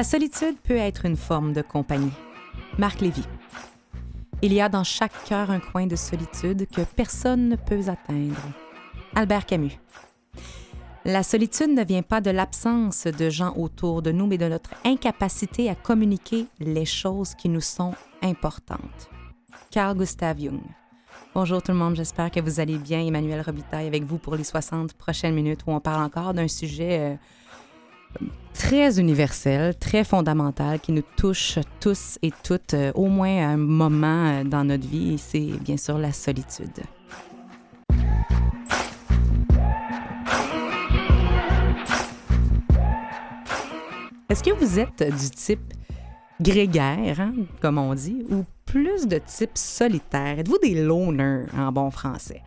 La solitude peut être une forme de compagnie. Marc Lévy. Il y a dans chaque cœur un coin de solitude que personne ne peut atteindre. Albert Camus. La solitude ne vient pas de l'absence de gens autour de nous, mais de notre incapacité à communiquer les choses qui nous sont importantes. Carl Gustav Jung. Bonjour tout le monde, j'espère que vous allez bien. Emmanuel Robitaille avec vous pour les 60 prochaines minutes où on parle encore d'un sujet euh, très universel, très fondamental, qui nous touche tous et toutes euh, au moins à un moment euh, dans notre vie, c'est bien sûr la solitude. Est-ce que vous êtes du type grégaire, hein, comme on dit, ou plus de type solitaire? Êtes-vous des loners en bon français?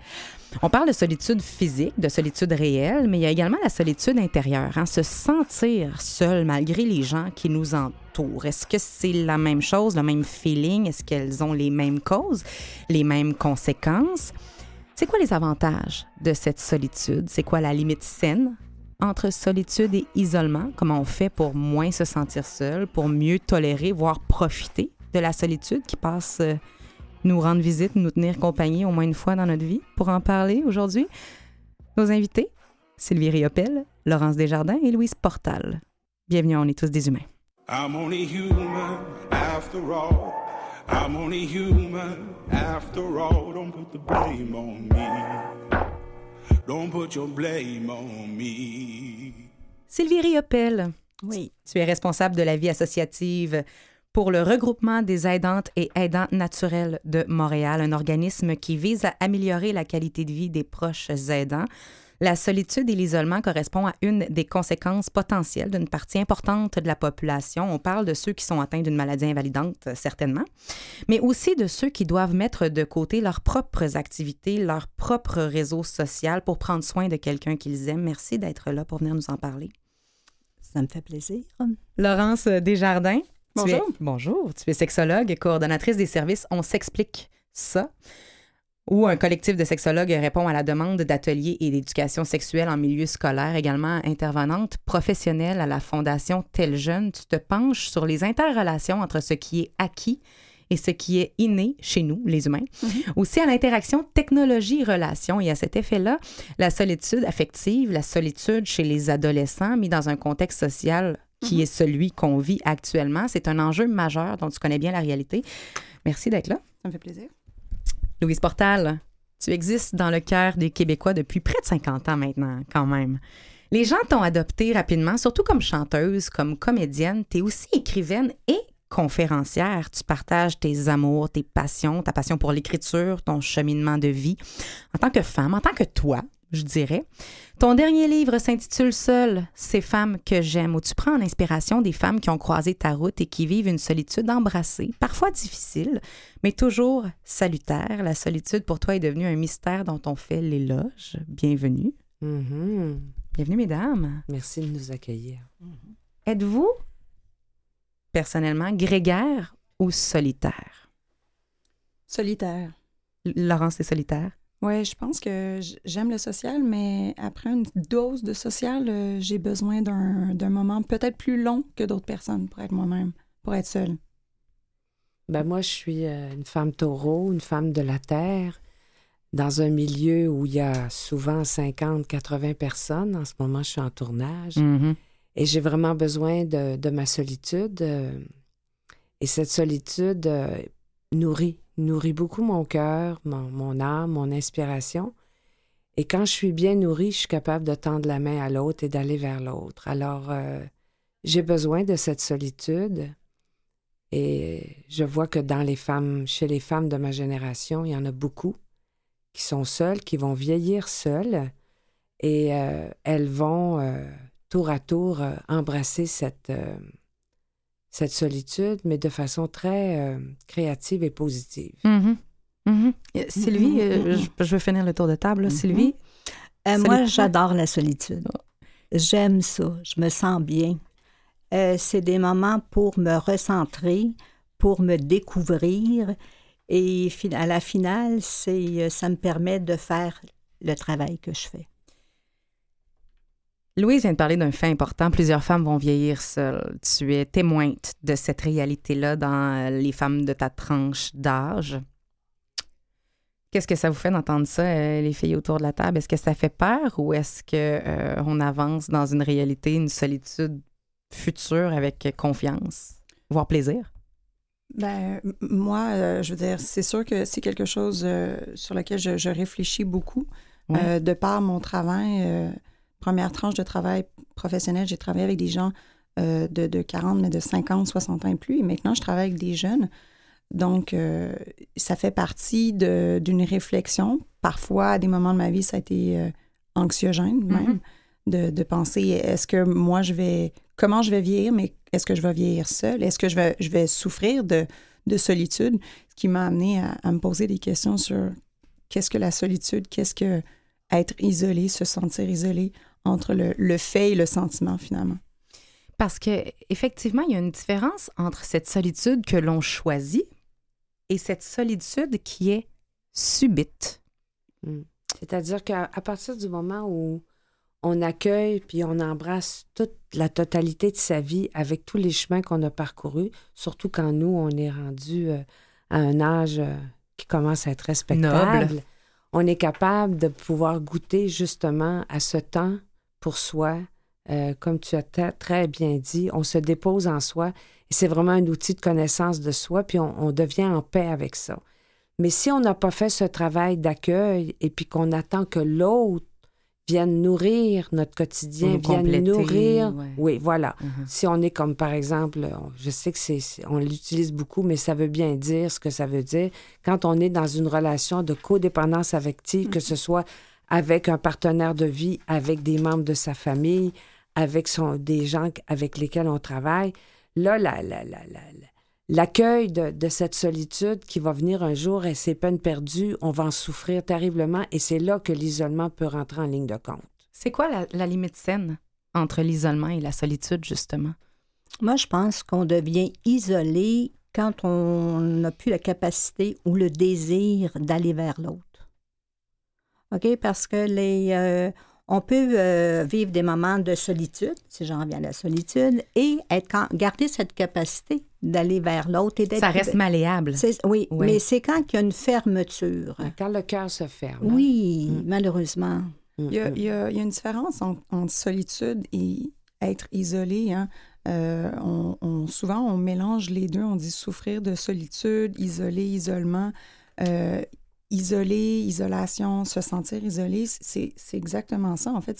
On parle de solitude physique, de solitude réelle, mais il y a également la solitude intérieure, hein, se sentir seul malgré les gens qui nous entourent. Est-ce que c'est la même chose, le même feeling? Est-ce qu'elles ont les mêmes causes, les mêmes conséquences? C'est quoi les avantages de cette solitude? C'est quoi la limite saine entre solitude et isolement? Comment on fait pour moins se sentir seul, pour mieux tolérer, voire profiter de la solitude qui passe euh, nous rendre visite, nous tenir compagnie au moins une fois dans notre vie. Pour en parler aujourd'hui, nos invités, Sylvie Riopel, Laurence Desjardins et Louise Portal. Bienvenue, on est tous des humains. I'm only human after all. I'm only human after all. Don't put the blame on me. Don't put your blame on me. Sylvie Riopel, Oui. tu es responsable de la vie associative pour le regroupement des aidantes et aidants naturels de Montréal, un organisme qui vise à améliorer la qualité de vie des proches aidants. La solitude et l'isolement correspondent à une des conséquences potentielles d'une partie importante de la population. On parle de ceux qui sont atteints d'une maladie invalidante, certainement, mais aussi de ceux qui doivent mettre de côté leurs propres activités, leur propre réseau social pour prendre soin de quelqu'un qu'ils aiment. Merci d'être là pour venir nous en parler. Ça me fait plaisir. Laurence Desjardins. Tu es- Bonjour. bonjour. Tu es sexologue et coordonnatrice des services On s'explique ça, où un collectif de sexologues répond à la demande d'ateliers et d'éducation sexuelle en milieu scolaire, également intervenante professionnelle à la Fondation Tel Jeune. Tu te penches sur les interrelations entre ce qui est acquis et ce qui est inné chez nous, les humains. Aussi à l'interaction technologie-relation. Et à cet effet-là, la solitude affective, la solitude chez les adolescents, mis dans un contexte social qui est celui qu'on vit actuellement, c'est un enjeu majeur dont tu connais bien la réalité. Merci d'être là. Ça me fait plaisir. Louise Portal, tu existes dans le cœur des Québécois depuis près de 50 ans maintenant, quand même. Les gens t'ont adopté rapidement, surtout comme chanteuse, comme comédienne. Tu es aussi écrivaine et conférencière. Tu partages tes amours, tes passions, ta passion pour l'écriture, ton cheminement de vie. En tant que femme, en tant que toi, je dirais. Ton dernier livre s'intitule Seul, ces femmes que j'aime, où tu prends en inspiration des femmes qui ont croisé ta route et qui vivent une solitude embrassée, parfois difficile, mais toujours salutaire. La solitude pour toi est devenue un mystère dont on fait l'éloge. Bienvenue. Mhm. Bienvenue, mesdames. Merci de nous accueillir. Êtes-vous personnellement grégaire ou solitaire? Solitaire. L- Laurence est solitaire? Oui, je pense que j'aime le social, mais après une dose de social, euh, j'ai besoin d'un d'un moment peut-être plus long que d'autres personnes pour être moi-même, pour être seule. Ben moi, je suis euh, une femme taureau, une femme de la terre, dans un milieu où il y a souvent 50, 80 personnes. En ce moment, je suis en tournage. Mhm. Et j'ai vraiment besoin de, de ma solitude. euh, et cette solitude nourrit, nourrit beaucoup mon cœur, mon, âme, mon inspiration. Et quand je suis bien nourrie, je suis capable de tendre la main à l'autre et d'aller vers l'autre. Alors, euh, j'ai besoin de cette solitude. Et je vois que dans les femmes, chez les femmes de ma génération, il y en a beaucoup qui sont seules, qui vont vieillir seules et euh, elles vont euh, tour à tour embrasser cette, cette solitude, mais de façon très créative et positive. Mm-hmm. Mm-hmm. Sylvie, mm-hmm. je, veux finir le tour de table. Sylvie? moi, j'adore la solitude. J'aime ça. Je me sens bien. c'est des moments pour me recentrer, pour me découvrir. Et à la finale, c'est, ça me permet de faire le travail que je fais. Louise vient de parler d'un fait important. Plusieurs femmes vont vieillir seules. Tu es témoin de cette réalité-là dans les femmes de ta tranche d'âge. Qu'est-ce que ça vous fait d'entendre ça, euh, les filles autour de la table? Est-ce que ça fait peur ou est-ce qu'on euh, on avance dans une réalité, une solitude future avec confiance, voire plaisir? Ben, moi, euh, je veux dire, c'est sûr que c'est quelque chose sur lequel je, réfléchis beaucoup. de par mon travail, première tranche de travail professionnel, j'ai travaillé avec des gens euh, de, 40, mais de 50, 60 ans et plus. Et maintenant, je travaille avec des jeunes. Donc, euh, ça fait partie d'une réflexion. Parfois, à des moments de ma vie, ça a été euh, anxiogène même, mm-hmm. de, penser est-ce que moi, je vais. Comment je vais vieillir, mais est-ce que je vais vieillir seule? Est-ce que je vais, je vais souffrir de, solitude? Ce qui m'a amené à, à, me poser des questions sur qu'est-ce que la solitude, qu'est-ce que être isolé, se sentir isolé, entre le, fait et le sentiment finalement. Parce que effectivement, il y a une différence entre cette solitude que l'on choisit et cette solitude qui est subite. Hmm. C'est-à-dire qu'à partir du moment où on accueille puis on embrasse toute la totalité de sa vie avec tous les chemins qu'on a parcourus, surtout quand nous, on est rendu euh, à un âge euh, qui commence à être respectable, on est capable de pouvoir goûter justement à ce temps pour soi. Euh, comme tu as très bien dit, on se dépose en soi et c'est vraiment un outil de connaissance de soi, puis on, devient en paix avec ça. Mais si on n'a pas fait ce travail d'accueil et puis qu'on attend que l'autre vienne nourrir notre quotidien, vienne nourrir. Oui, voilà. Mm-hmm. Si on est comme, par exemple, je sais que c'est, on l'utilise beaucoup, mais ça veut bien dire ce que ça veut dire. Quand on est dans une relation de codépendance affective, que ce soit avec un partenaire de vie, avec des membres de sa famille, avec son, des gens avec lesquels on travaille. Là, l'accueil de, de, cette solitude qui va venir un jour et ces peines perdues, on va en souffrir terriblement et c'est là que l'isolement peut rentrer en ligne de compte. C'est quoi la, la limite saine entre l'isolement et la solitude, justement? Moi, je pense qu'on devient isolé quand on n'a plus la capacité ou le désir d'aller vers l'autre. OK? Parce que les. Euh, on peut euh, vivre des moments de solitude, si j'en reviens à la solitude, et être, garder cette capacité d'aller vers l'autre et d'être. Ça reste malléable. Oui, mais c'est quand il y a une fermeture. Quand le cœur se ferme. Oui, mm. malheureusement. Mm, il, y a, il, y a, une différence entre, solitude et être isolé. Hein. Euh, on, souvent, on mélange les deux. On dit souffrir de solitude, isolé, isolement isolé, isolation, se sentir isolé, c'est exactement ça. En fait,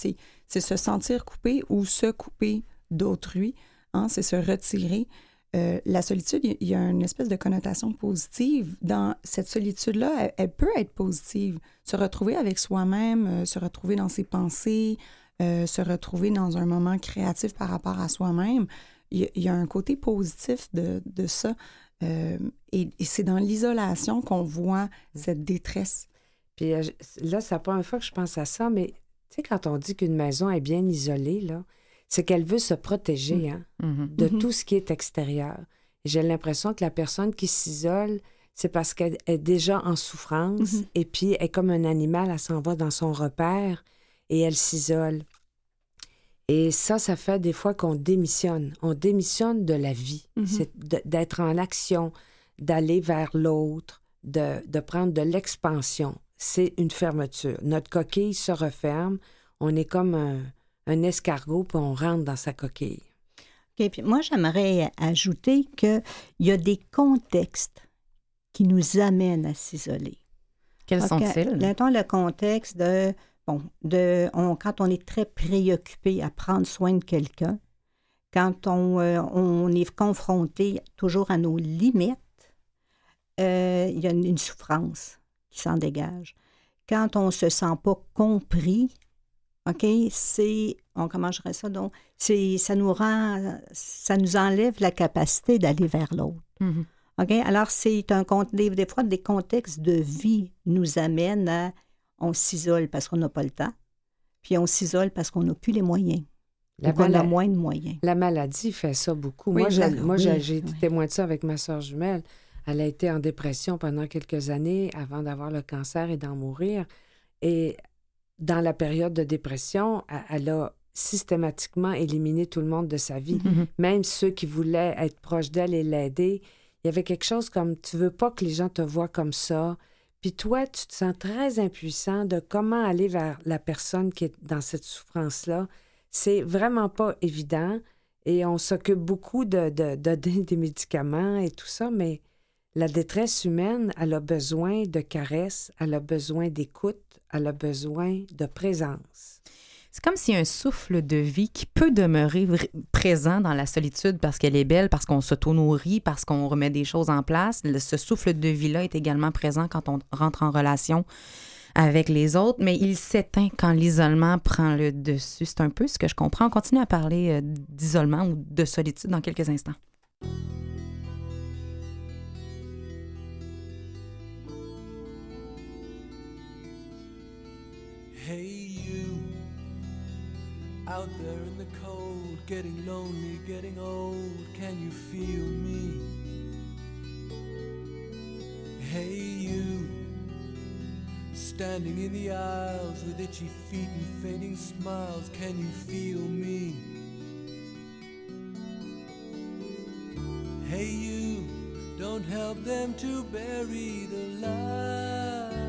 c'est se sentir coupé ou se couper d'autrui. Hein, c'est se retirer. Euh, la solitude, il y a une espèce de connotation positive. Dans cette solitude-là, elle, peut être positive. Se retrouver avec soi-même, euh, se retrouver dans ses pensées, euh, se retrouver dans un moment créatif par rapport à soi-même. Il, y a un côté positif de, de ça. Euh, et, c'est dans l'isolation qu'on voit cette détresse. Puis euh, là, c'est la première fois que je pense à ça, mais tu sais, quand on dit qu'une maison est bien isolée, là, c'est qu'elle veut se protéger mmh. hein, mmh de mmh tout ce qui est extérieur. J'ai l'impression que la personne qui s'isole, c'est parce qu'elle est déjà en souffrance et puis elle est comme un animal, elle s'en va dans son repère et elle s'isole. Et ça, ça fait des fois qu'on démissionne. On démissionne de la vie. Mhm. C'est d'être en action, d'aller vers l'autre, de, prendre de l'expansion. C'est une fermeture. Notre coquille se referme. On est comme un, escargot, puis on rentre dans sa coquille. OK. Puis moi, j'aimerais ajouter qu'il y a des contextes qui nous amènent à s'isoler. Quels sont-ils? Le contexte de Bon, de, quand on est très préoccupé à prendre soin de quelqu'un quand on, euh, on est confronté toujours à nos limites, euh, il y a une, une souffrance qui s'en dégage. Quand on ne se sent pas compris, OK, c'est, on, comment je dirais ça, donc, c'est, ça nous rend, ça nous enlève la capacité d'aller vers l'autre. Mhm. OK? Alors, c'est un des, des fois, des contextes de vie nous amènent à. On s'isole parce qu'on n'a pas le temps, puis on s'isole parce qu'on n'a plus les moyens. La, ou qu'on a moins de moyens. la maladie fait ça beaucoup. Oui, moi, j'ai, la- moi, oui, j'ai, j'ai été oui. témoin de ça avec ma soeur jumelle. Elle a été en dépression pendant quelques années avant d'avoir le cancer et d'en mourir. Et dans la période de dépression, elle- a systématiquement éliminé tout le monde de sa vie. Mhm. même ceux qui voulaient être proches d'elle et l'aider, il y avait quelque chose comme tu veux pas que les gens te voient comme ça. Puis toi, tu te sens très impuissant de comment aller vers la personne qui est dans cette souffrance-là. C'est vraiment pas évident et on s'occupe beaucoup de, de, des médicaments et tout ça, mais la détresse humaine, elle a besoin de caresses, elle a besoin d'écoute, elle a besoin de présence. C'est comme s'il y a un souffle de vie qui peut demeurer présent dans la solitude parce qu'elle est belle, parce qu'on s'auto-nourrit, parce qu'on remet des choses en place. Ce souffle de vie-là est également présent quand on rentre en relation avec les autres, mais il s'éteint quand l'isolement prend le dessus. C'est un peu ce que je comprends. On continue à parler euh, d'isolement ou de solitude dans quelques instants. Out there in the cold, getting lonely, getting old. Can you feel me? Hey, you standing in the aisles with itchy feet and fading smiles. Can you feel me? Hey, you don't help them to bury the light.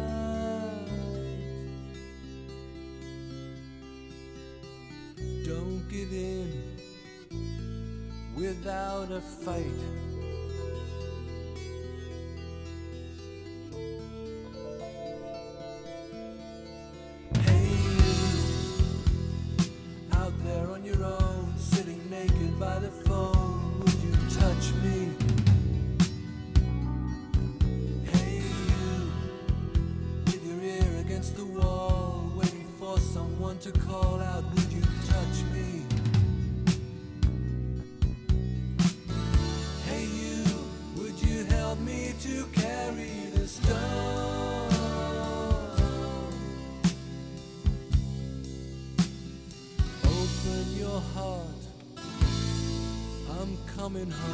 Don't give in without a fight. Coming home.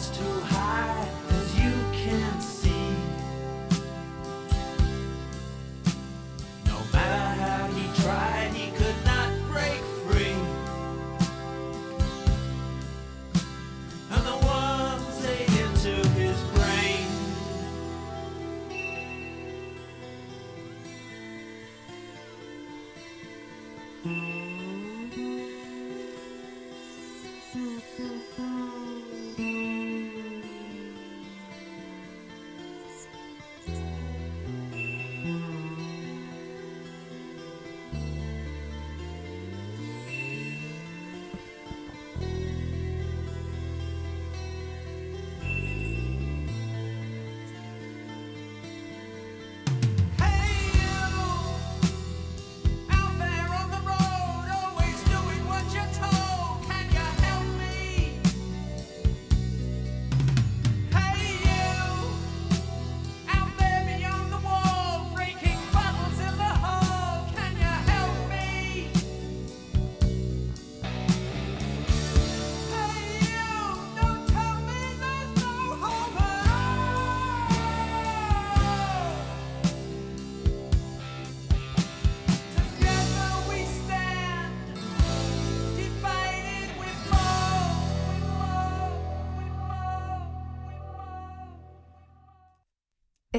Was too high,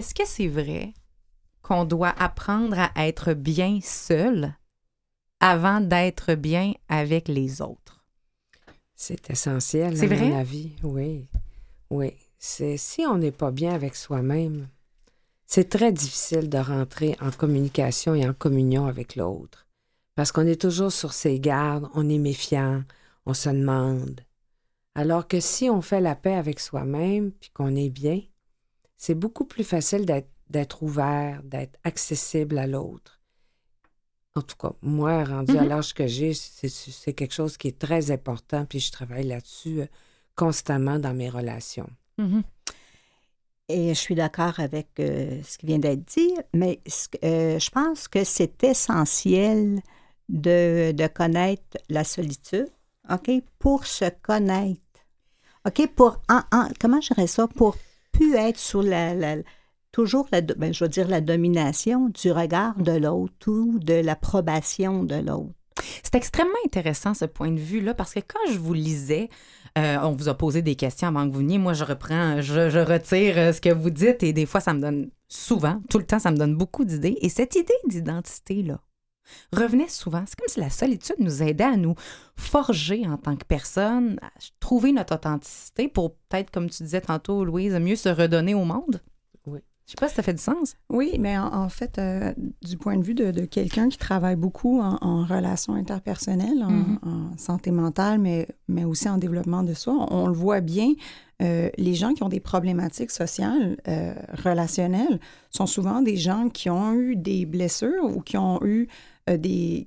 Est-ce que c'est vrai qu'on doit apprendre à être bien seul avant d'être bien avec les autres? C'est essentiel, C'est à vrai? mon avis. Oui. Oui. C'est si on n'est pas bien avec soi-même, c'est très difficile de rentrer en communication et en communion avec l'autre. Parce qu'on est toujours sur ses gardes, on est méfiant, on se demande. Alors que si on fait la paix avec soi-même puis qu'on est bien, c'est beaucoup plus facile d'être ouvert, d'être accessible à l'autre. En tout cas, moi, rendu à Mhm. l'âge que j'ai, c'est quelque chose qui est très important, puis je travaille là-dessus euh, constamment dans mes relations. Mhm. Et je suis d'accord avec euh, ce qui vient d'être dit, mais euh, je pense que c'est essentiel de, de connaître la solitude, OK, pour se connaître. OK, pour, en- en- comment je dirais ça, pour plus être sous la, toujours, la, ben, je veux dire, la domination du regard de l'autre ou de l'approbation de l'autre. C'est extrêmement intéressant ce point de vue-là parce que quand je vous lisais, euh, on vous a posé des questions avant que vous veniez. Moi, je reprends, je, je retire euh, ce que vous dites et des fois, ça me donne souvent, tout le temps, ça me donne beaucoup d'idées. Et cette idée d'identité-là revenait souvent. C'est comme si la solitude nous aidait à nous forger en tant que personne, à trouver notre authenticité pour peut-être, comme tu disais tantôt, Louise, mieux se redonner au monde. Oui. Je sais pas si ça fait du sens. Oui, mais en, en fait, euh, du point de vue de, de quelqu'un qui travaille beaucoup en, en relations interpersonnelles, en, Mhm. en santé mentale, mais, mais aussi en développement de soi, on, on le voit bien, euh, les gens qui ont des problématiques sociales, euh, relationnelles, sont souvent des gens qui ont eu des blessures ou qui ont eu euh,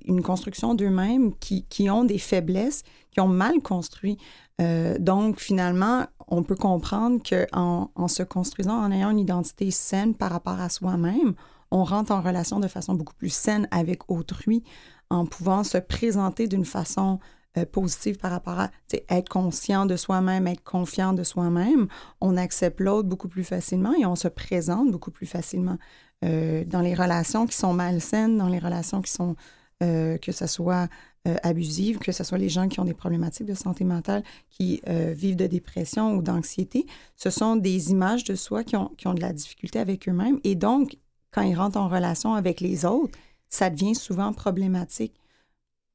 une construction d'eux-mêmes, qui, qui ont des faiblesses, qui ont mal construit. Euh, donc, finalement, on peut comprendre qu'en en se construisant, en ayant une identité saine par rapport à soi-même, on rentre en relation de façon beaucoup plus saine avec autrui, en pouvant se présenter d'une façon euh, positive par rapport à être conscient de soi-même, être confiant de soi-même. On accepte l'autre beaucoup plus facilement et on se présente beaucoup plus facilement. Euh, dans les relations qui sont malsaines, dans les relations qui sont, euh, que ce soit euh, abusives, que ce soit les gens qui ont des problématiques de santé mentale, qui vivent de dépression ou d'anxiété, ce sont des images de soi qui ont, qui ont de la difficulté avec eux-mêmes. Et donc, quand ils rentrent en relation avec les autres, ça devient souvent problématique.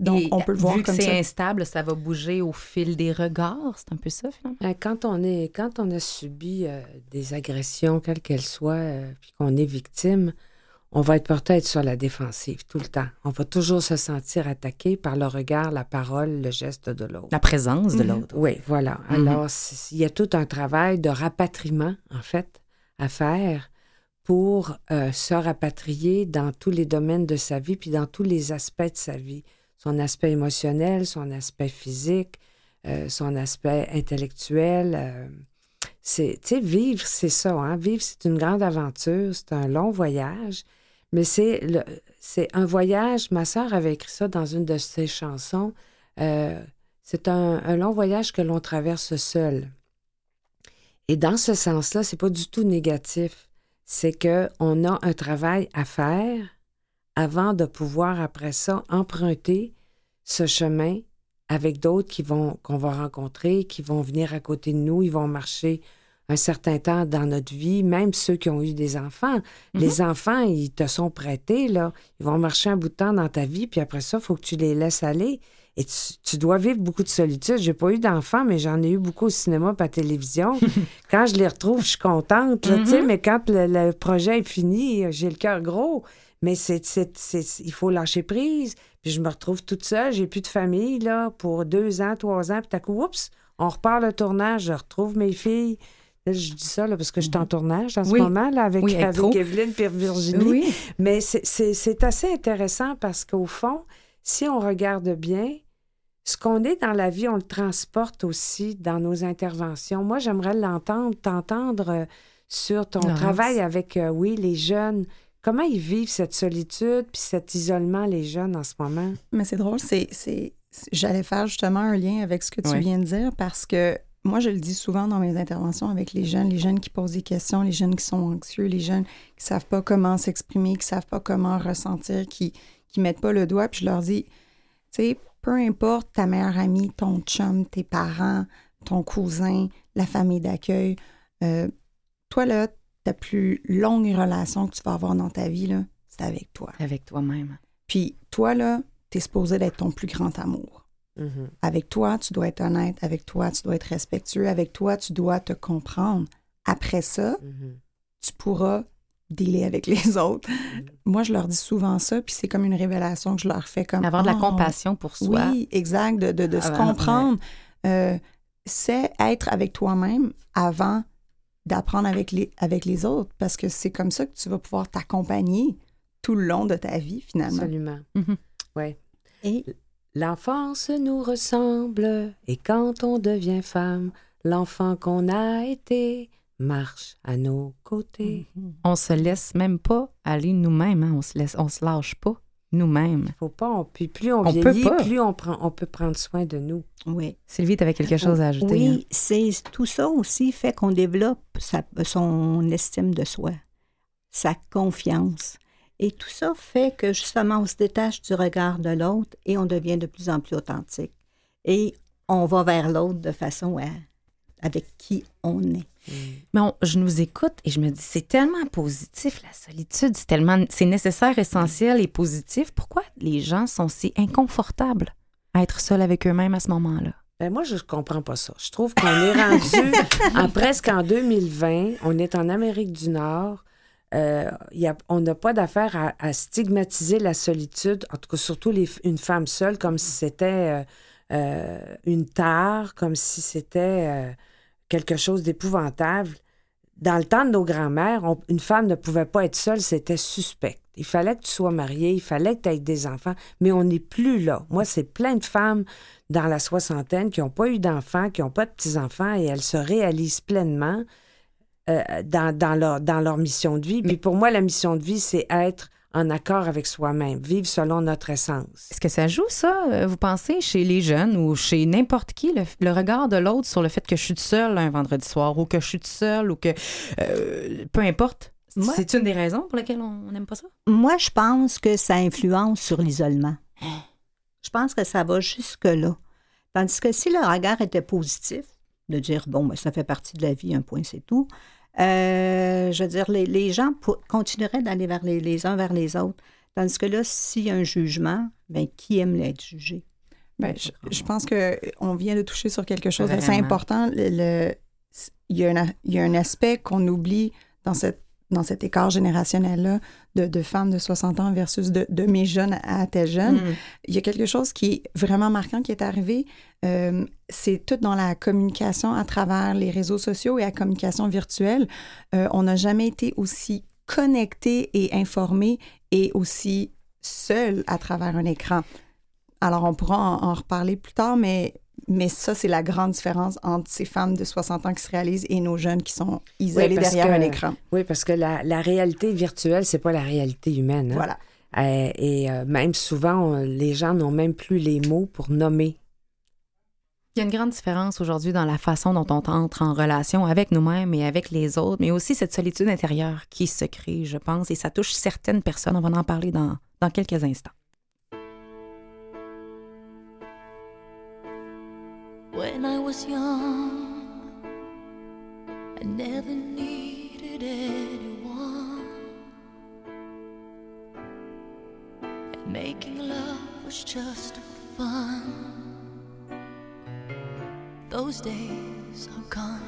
Donc, Et on peut le voir vu que comme c'est instable, ça va bouger au fil des regards. C'est un peu ça, finalement? Euh, Quand on, est, quand on a subi euh, des agressions, quelles qu'elles soient, euh, puis qu'on est victime, on va être porté à être sur la défensive tout le temps. On va toujours se sentir attaqué par le regard, la parole, le geste de l'autre. La présence de Mhm. l'autre. Oui, voilà. Mhm. Alors, il y a tout un travail de rapatriement, en fait, à faire pour euh, se rapatrier dans tous les domaines de sa vie, puis dans tous les aspects de sa vie. Son aspect émotionnel, son aspect physique, euh, son aspect intellectuel. euh, c'est, tu sais, vivre, c'est ça. Hein? Vivre, c'est une grande aventure, c'est un long voyage, mais c'est, c'est un voyage. Ma sœur avait écrit ça dans une de ses chansons. euh, c'est un, un long voyage que l'on traverse seul. Et dans ce sens-là, c'est pas du tout négatif. C'est que on a un travail à faire avant de pouvoir après ça emprunter ce chemin avec d'autres qui vont qu'on va rencontrer, qui vont venir à côté de nous, ils vont marcher un certain temps dans notre vie, même ceux qui ont eu des enfants. Les enfants, ils te sont prêtés, là. Ils vont marcher un bout de temps dans ta vie, puis après ça, il faut que tu les laisses aller. Et tu, tu dois vivre beaucoup de solitude. J'ai pas eu d'enfants, mais j'en ai eu beaucoup au cinéma et à la télévision. quand je les retrouve, je suis contente, là, sais, mais quand le, le projet est fini, j'ai le cœur gros. Mais c'est, c'est- c'est- il faut lâcher prise. Puis je me retrouve toute seule, j'ai plus de famille, là, pour deux ans, trois ans, puis t'as coup, oups, on repart le tournage, je retrouve mes filles. Là, je dis ça là, parce que je suis en tournage en ce moment là, avec, Oui, avec. Evelyne et Virginie. Oui. Mais c'est- c'est c'est assez intéressant parce qu'au fond, si on regarde bien, ce qu'on est dans la vie, on le transporte aussi dans nos interventions. Moi, j'aimerais l'entendre, t'entendre euh, sur ton travail avec, euh, oui, les jeunes. Comment ils vivent cette solitude puis cet isolement, les jeunes, en ce moment? Mais c'est drôle, c'est, c'est, j'allais faire justement un lien avec ce que tu Ouais. viens de dire parce que moi, je le dis souvent dans mes interventions avec les jeunes, les jeunes qui posent des questions, les jeunes qui sont anxieux, les jeunes qui savent pas comment s'exprimer, qui savent pas comment ressentir, qui qui mettent pas le doigt, puis je leur dis, tu sais, peu importe ta meilleure amie, ton chum, tes parents, ton cousin, la famille d'accueil, euh, toi là, ta plus longue relation que tu vas avoir dans ta vie, là, c'est avec toi. Avec toi-même. Puis toi, là, t'es supposé d'être ton plus grand amour. Mhm. Avec toi, tu dois être honnête. Avec toi, tu dois être respectueux. Avec toi, tu dois te comprendre. Après ça, Mhm. tu pourras dealer avec les autres. Moi, je leur dis souvent ça, puis c'est comme une révélation que je leur fais comme... Avoir de la Oh, compassion pour soi. Oui, exact, de, de- de se comprendre. Euh, c'est être avec toi-même avant d'apprendre avec les, avec les autres, parce que c'est comme ça que tu vas pouvoir t'accompagner tout le long de ta vie, finalement. Absolument. Mhm. Ouais. Et? L'enfance nous ressemble, et quand on devient femme, l'enfant qu'on a été marche à nos côtés. On se laisse même pas aller nous-mêmes. hein. On se laisse, on se lâche pas nous-mêmes. Faut pas, on- puis plus on, On peut vieillit, plus on, prend, on peut prendre soin de nous. oui. Sylvie, tu avais quelque chose à ajouter. hein? Oui, c'est tout ça aussi fait qu'on développe sa- son estime de soi, sa confiance. Et tout ça fait que justement, on se détache du regard de l'autre et on devient de plus en plus authentique. Et on va vers l'autre de façon à, avec qui on est. Mais on- je nous écoute et je me dis, c'est tellement positif, la solitude, c'est tellement, c'est nécessaire, essentiel et positif. Pourquoi les gens sont si inconfortables à être seuls avec eux-mêmes à ce moment-là? Ben moi, je comprends pas ça. Je trouve qu'on est rendu en presque en 2020. On est en Amérique du Nord. Euh, il y a- on n'a pas d'affaire à, à stigmatiser la solitude, en tout cas surtout les, une femme seule, comme si c'était euh, euh, une tare, comme si c'était euh, quelque chose d'épouvantable. Dans le temps de nos grands-mères, une femme ne pouvait pas être seule, c'était suspect. Il fallait que tu sois mariée, il fallait que tu aies des enfants, mais on n'est plus là. Moi, c'est plein de femmes dans la soixantaine qui n'ont pas eu d'enfants, qui n'ont pas de petits-enfants, et elles se réalisent pleinement euh, dans, dans leur, dans leur mission de vie. Puis pour moi, la mission de vie, c'est être en accord avec soi-même, vivre selon notre essence. Est-ce que ça joue, ça, euh, vous pensez, chez les jeunes ou chez n'importe qui, le, le regard de l'autre sur le fait que je suis seule un vendredi soir ou que je suis seule ou que. euh, peu importe? Moi- C'est une des raisons pour lesquelles on n'aime pas ça? Moi, je pense que ça influence sur l'isolement. Je pense que ça va jusque-là. Tandis que si le regard était positif, de dire, bon, ben, ça fait partie de la vie, un point, c'est tout, euh, je veux dire, les, les gens continueraient d'aller vers les, les uns vers les autres. Tandis que là, s'il y a un jugement, ben, qui aime l'être jugé? Ben, je, je pense qu'on vient de toucher sur quelque chose d'assez important. Le- le- il, y a un, il y a un aspect qu'on oublie dans, cette, dans cet écart générationnel-là de, de femmes de 60 ans versus de, de mes jeunes à tes jeunes. Mm. Il y a quelque chose qui est vraiment marquant qui est arrivé. Euh, c'est tout dans la communication à travers les réseaux sociaux et la communication virtuelle. Euh, on n'a jamais été aussi connecté et informé et aussi seul à travers un écran. Alors, on pourra en, en reparler plus tard, mais, mais ça, c'est la grande différence entre ces femmes de 60 ans qui se réalisent et nos jeunes qui sont isolés parce derrière que- un écran. Oui, parce que la, la réalité virtuelle, c'est pas la réalité humaine. hein. Voilà. Euh, et euh, même souvent, on- les gens n'ont même plus les mots pour nommer. Il y a une grande différence aujourd'hui dans la façon dont on entre en relation avec nous-mêmes et avec les autres, mais aussi cette solitude intérieure qui se crée, je pense, et ça touche certaines personnes. On va en parler dans, dans quelques instants. When I was young, I never needed anyone. And making love was just fun. Those days are gone.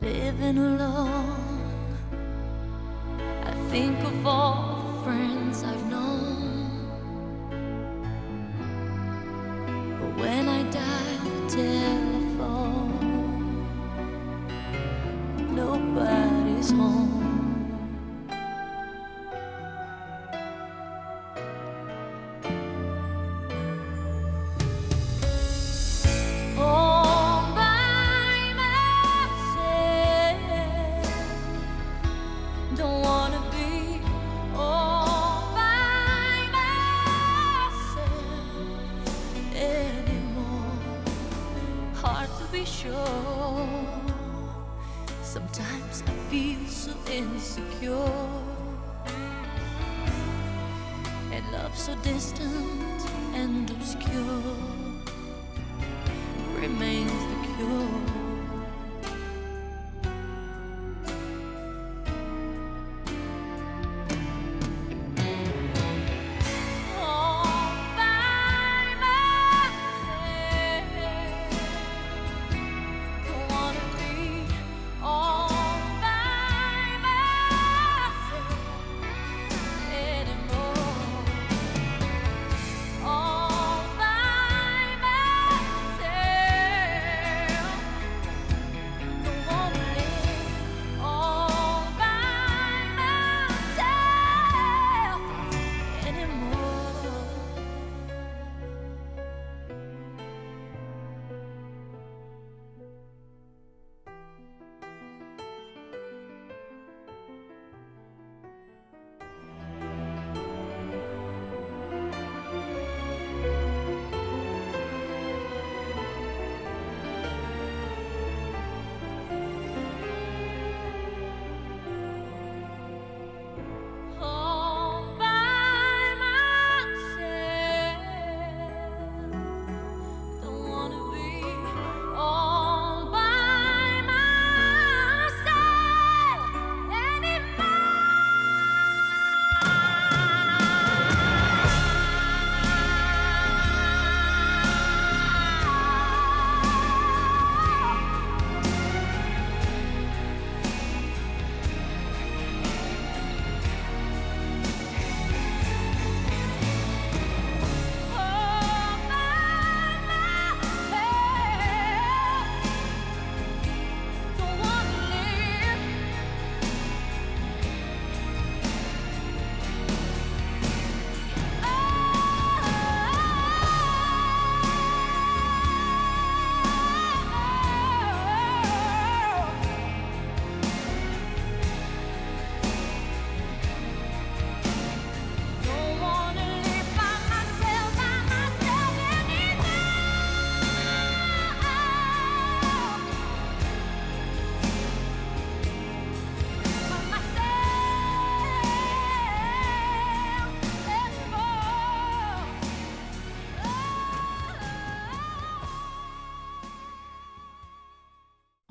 Living alone, I think of all the friends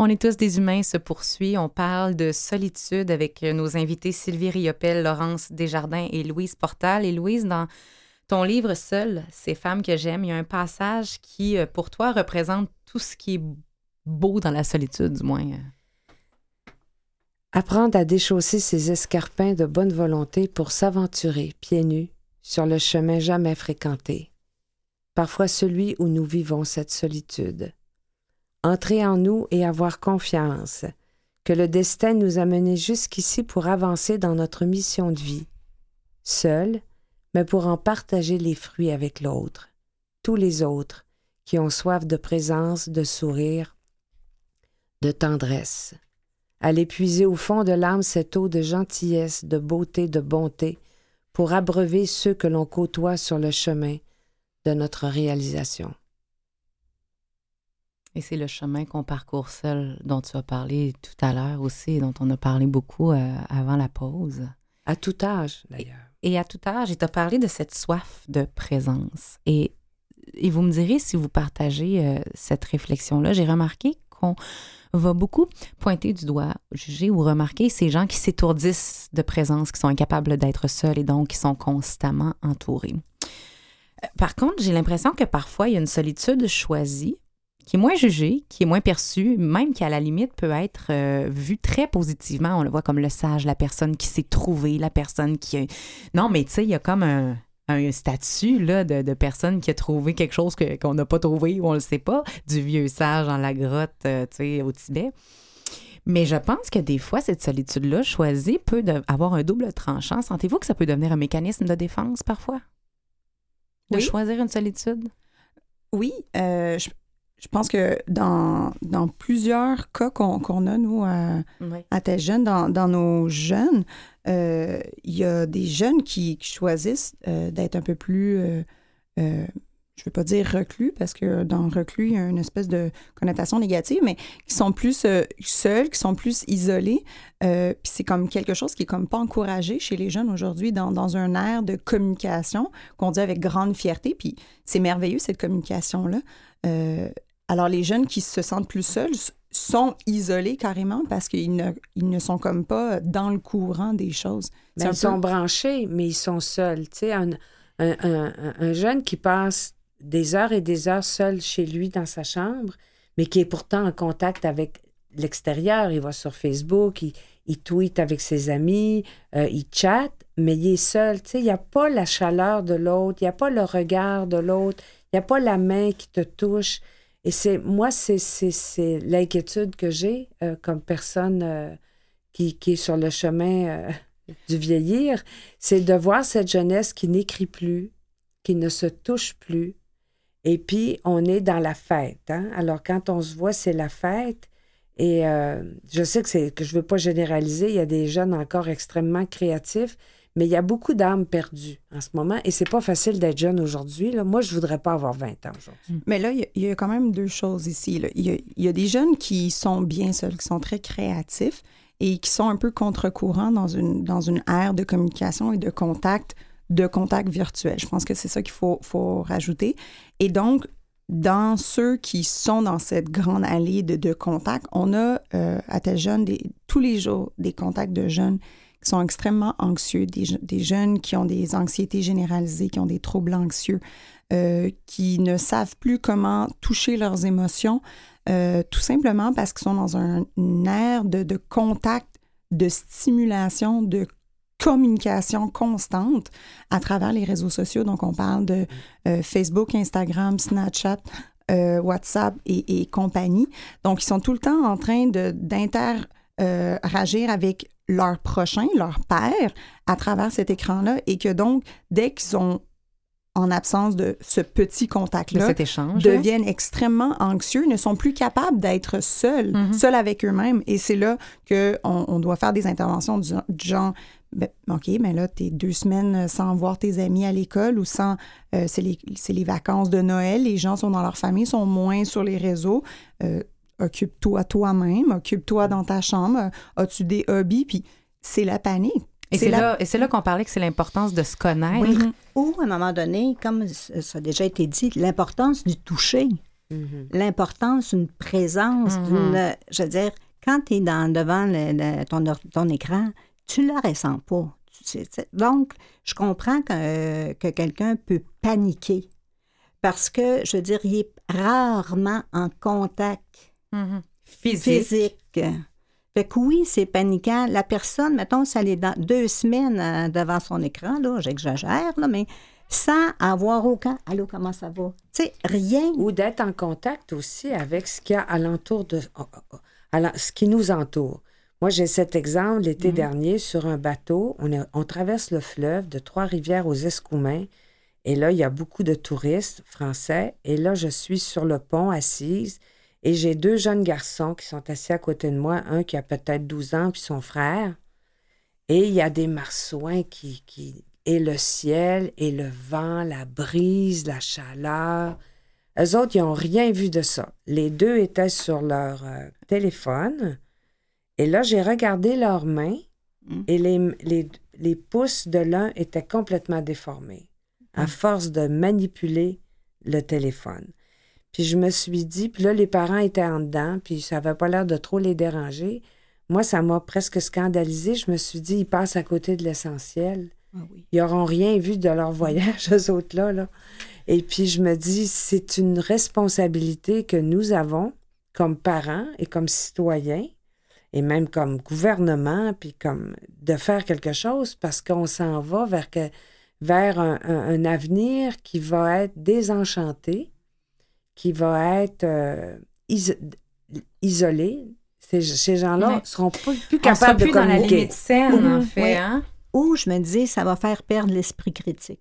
On est tous des humains se poursuit. On parle de solitude avec nos invités Sylvie Riopel, Laurence Desjardins et Louise Portal. Et Louise, dans ton livre Seul, ces femmes que j'aime, il y a un passage qui, euh, pour toi, représente tout ce qui est beau dans la solitude, du moins. Apprendre à déchausser ses escarpins de bonne volonté pour s'aventurer, pieds nus, sur le chemin jamais fréquenté. Parfois celui où nous vivons cette solitude entrer en nous et avoir confiance que le destin nous a menés jusqu'ici pour avancer dans notre mission de vie, seul, mais pour en partager les fruits avec l'autre, tous les autres qui ont soif de présence, de sourire, de tendresse. À l'épuiser au fond de l'âme cette eau de gentillesse, de beauté, de bonté, pour abreuver ceux que l'on côtoie sur le chemin de notre réalisation. Et c'est le chemin qu'on parcourt seul, dont tu as parlé tout à l'heure aussi, dont on a parlé beaucoup euh, avant la pause. À tout âge, d'ailleurs. Et à tout âge, et tu as parlé de cette soif de présence. Et, et vous me direz si vous partagez euh, cette réflexion-là. J'ai remarqué qu'on va beaucoup pointer du doigt, juger ou remarquer ces gens qui s'étourdissent de présence, qui sont incapables d'être seuls et donc qui sont constamment entourés. Euh, par contre, j'ai l'impression que parfois, il y a une solitude choisie qui est moins jugé, qui est moins perçu, même qui à la limite peut être euh, vu très positivement. On le voit comme le sage, la personne qui s'est trouvée, la personne qui a... Non, mais tu sais, il y a comme un, un statut là, de, de, personne qui a trouvé quelque chose que, qu'on n'a pas trouvé ou on ne le sait pas, du vieux sage dans la grotte, euh, tu sais, au Tibet. Mais je pense que des fois, cette solitude-là choisie peut de, avoir un double tranchant. Sentez-vous que ça peut devenir un mécanisme de défense parfois? De Oui. choisir une solitude? Oui, euh, je, je pense que dans, dans plusieurs cas qu'on a, nous, à, Oui. à tes jeunes, dans, dans nos jeunes, euh, il y a des jeunes qui, qui choisissent euh, d'être un peu plus, euh, euh, je ne veux pas dire reclus, parce que dans reclus, il y a une espèce de connotation négative, mais qui sont plus euh, seuls, qui sont plus isolés. Euh, Puis c'est comme quelque chose qui est comme pas encouragé chez les jeunes aujourd'hui dans, dans un air de communication qu'on dit avec grande fierté. Puis c'est merveilleux, cette communication-là. Alors, les jeunes qui se sentent plus seuls sont isolés carrément parce qu'ils ne, ils ne sont comme pas dans le courant des choses. Ben, ils sont branchés, mais ils sont seuls. Tu sais, un, un- un- un jeune qui passe des heures et des heures seul chez lui dans sa chambre, mais qui est pourtant en contact avec l'extérieur. Il va sur Facebook, il, il tweet avec ses amis, euh, il chatte, mais il est seul. Tu sais, il n'y a pas la chaleur de l'autre, il n'y a pas le regard de l'autre, il n'y a pas la main qui te touche. Et c'est moi, c'est, l'inquiétude que j'ai euh, comme personne euh, qui, est sur le chemin euh, du vieillir, c'est de voir cette jeunesse qui n'écrit plus, qui ne se touche plus. Et puis, on est dans la fête. hein. Alors, quand on se voit, c'est la fête. Et je sais que, c'est, que je ne veux pas généraliser, il y a des jeunes encore extrêmement créatifs, mais il y a beaucoup d'âmes perdues en ce moment. Et c'est pas facile d'être jeune aujourd'hui. Moi, je voudrais pas avoir 20 ans aujourd'hui. Mais là, il y a- quand même deux choses ici. Il, y a, des jeunes qui sont bien seuls, qui sont très créatifs et qui sont un peu contre-courant dans une, dans une ère de communication et de contact, de contact virtuel. Je pense que c'est ça qu'il faut, faut rajouter. Et donc, dans ceux qui sont dans cette grande allée de, de on a euh, à tes jeunes tous les jours des contacts de jeunes sont extrêmement anxieux, des, je- des jeunes qui ont des anxiétés généralisées, qui ont des troubles anxieux, euh, qui ne savent plus comment toucher leurs émotions, euh, tout simplement parce qu'ils sont dans un, ère de, contact, de stimulation, de communication constante à travers les réseaux sociaux. Donc, on parle de euh, Facebook, Instagram, Snapchat, WhatsApp et, compagnie. Donc, ils sont tout le temps en train d'interagir avec leur prochain, leur père, à travers cet écran-là et que donc, dès qu'ils sont en absence de ce petit De contact-là, cet échange. là. deviennent extrêmement anxieux, ne sont plus capables d'être seuls, Mhm. seuls avec eux-mêmes. Et c'est là qu'on on doit faire des interventions du, du genre, ben, OK, mais là, t'es deux semaines sans voir tes amis à l'école ou sans... euh, c'est les, c'est les vacances de Noël, les gens sont dans leur famille, sont moins sur les réseaux. Euh, occupe-toi toi-même, occupe-toi dans ta chambre, as-tu des hobbies? Puis c'est la panique. Et c'est la- là, et c'est là qu'on parlait que c'est l'importance de se connaître. Oui. Ou, à un moment donné, comme ça a déjà été dit, l'importance du toucher. Mhm. l'importance d'une présence, Mhm. d'une. Je veux dire, quand tu es dans, devant le- le- ton, ton écran, tu la ressens pas. Tu sais, c'est- donc, je comprends que, que quelqu'un peut paniquer parce que, je veux dire, il est rarement en contact Mhm. Physique. physique. Fait que oui, c'est paniquant. La personne, mettons, elle est dans deux semaines euh, devant son écran, là, j'exagère, là, mais sans avoir aucun « Allô, comment ça va? » Tu sais, rien. Ou d'être en contact aussi avec ce qu'il y a alentour de oh, oh, oh, ce qui nous entoure. Moi, j'ai cet exemple l'été dernier sur un bateau. On, on traverse le fleuve de Trois-Rivières aux Escoumins. Et là, il y a beaucoup de touristes français. Et là, je suis sur le pont assise. Et j'ai deux jeunes garçons qui sont assis à côté de moi. Un qui a peut-être 12 ans, puis son frère. Et il y a des marsouins qui, qui... Et le ciel, et le vent, la brise, la chaleur. Eux autres, ils n'ont rien vu de ça. Les deux étaient sur leur euh, téléphone. Et là, j'ai regardé leurs mains Mm. et les, les, les pouces de l'un étaient complètement déformés à force de manipuler le téléphone. Puis je me suis dit, puis là, les parents étaient en dedans, puis ça n'avait pas l'air de trop les déranger. Moi, ça m'a presque scandalisé. Je me suis dit, ils passent à côté de l'essentiel. Ah oui. Ils n'auront rien vu de leur voyage, eux autres-là. Là. Et puis, je me dis, c'est une responsabilité que nous avons comme parents et comme citoyens, et même comme gouvernement, puis comme de faire quelque chose parce qu'on s'en va vers, que, vers un, un- un avenir qui va être désenchanté, qui va être euh, iso- isolé. Ces, ces gens-là ne seront pas plus On sera capables de plus dans la communiquer. limite saine, en Mhm. fait. Hein? Ou je me dis, ça va faire perdre l'esprit critique.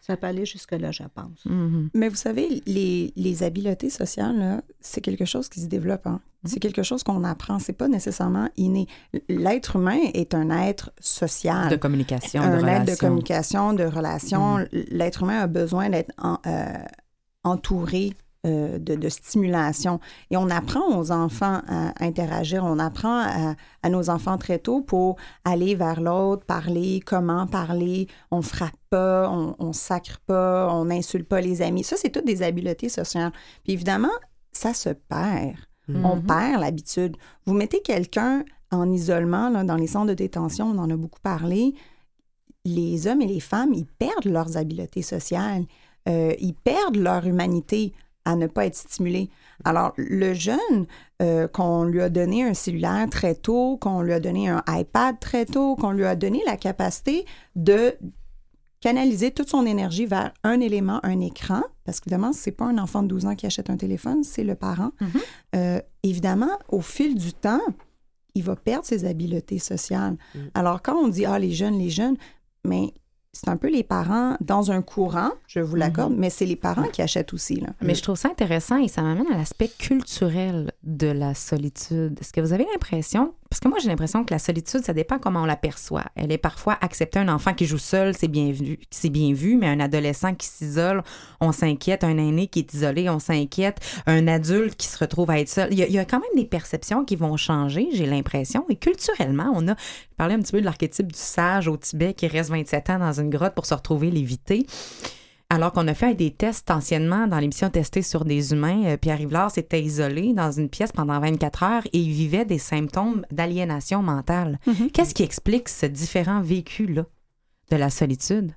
Ça peut aller jusque-là, je pense. Mhm. Mais vous savez, les, les habiletés sociales, c'est quelque chose qui se développe. hein. C'est quelque chose qu'on apprend. C'est pas nécessairement inné. L'être humain est un être social. De communication, de un être de relation. communication, de relation. L'être humain a besoin d'être en- euh, entouré euh, de, de stimulation. Et on apprend aux enfants à interagir, on apprend à, à nos enfants très tôt pour aller vers l'autre, parler, comment parler, on frappe pas, on, on sacre pas, on n'insulte pas les amis. Ça, c'est toutes des habiletés sociales. Puis évidemment, ça se perd. On Mhm. perd l'habitude. Vous mettez quelqu'un en isolement là, dans les centres de détention, on en a beaucoup parlé. Les hommes et les femmes, ils perdent leurs habiletés sociales. Euh, ils perdent leur humanité à ne pas être stimulés. Alors, le jeune, euh, qu'on lui a donné un cellulaire très tôt, qu'on lui a donné un iPad très tôt, qu'on lui a donné la capacité de canaliser toute son énergie vers un élément, un écran, parce qu'évidemment, c'est pas un enfant de 12 ans qui achète un téléphone, c'est le parent. Euh, évidemment, au fil du temps, il va perdre ses habiletés sociales. Mm. Alors, quand on dit, ah, les jeunes, les jeunes, mais c'est un peu les parents dans un courant, je vous l'accorde, mais c'est les parents qui achètent aussi. Là. Mais je trouve ça intéressant et ça m'amène à l'aspect culturel de la solitude. Est-ce que vous avez l'impression, parce que moi j'ai l'impression que la solitude, ça dépend comment on l'aperçoit. Elle est parfois acceptée. Un enfant qui joue seul, c'est bien vu, bien vu, mais un adolescent qui s'isole, on s'inquiète. Un aîné qui est isolé, on s'inquiète. Un adulte qui se retrouve à être seul. Il y, a, il y a quand même des perceptions qui vont changer, j'ai l'impression. Et culturellement, on a parlé un petit peu de l'archétype du sage au Tibet qui reste 27 ans dans une grotte pour se retrouver lévité. Alors qu'on a fait des tests anciennement dans l'émission Testée sur des humains, euh, Pierre Rivard s'était isolé dans une pièce pendant 24 heures et il vivait des symptômes d'aliénation mentale. Qu'est-ce qui explique ce différent vécu-là de la solitude?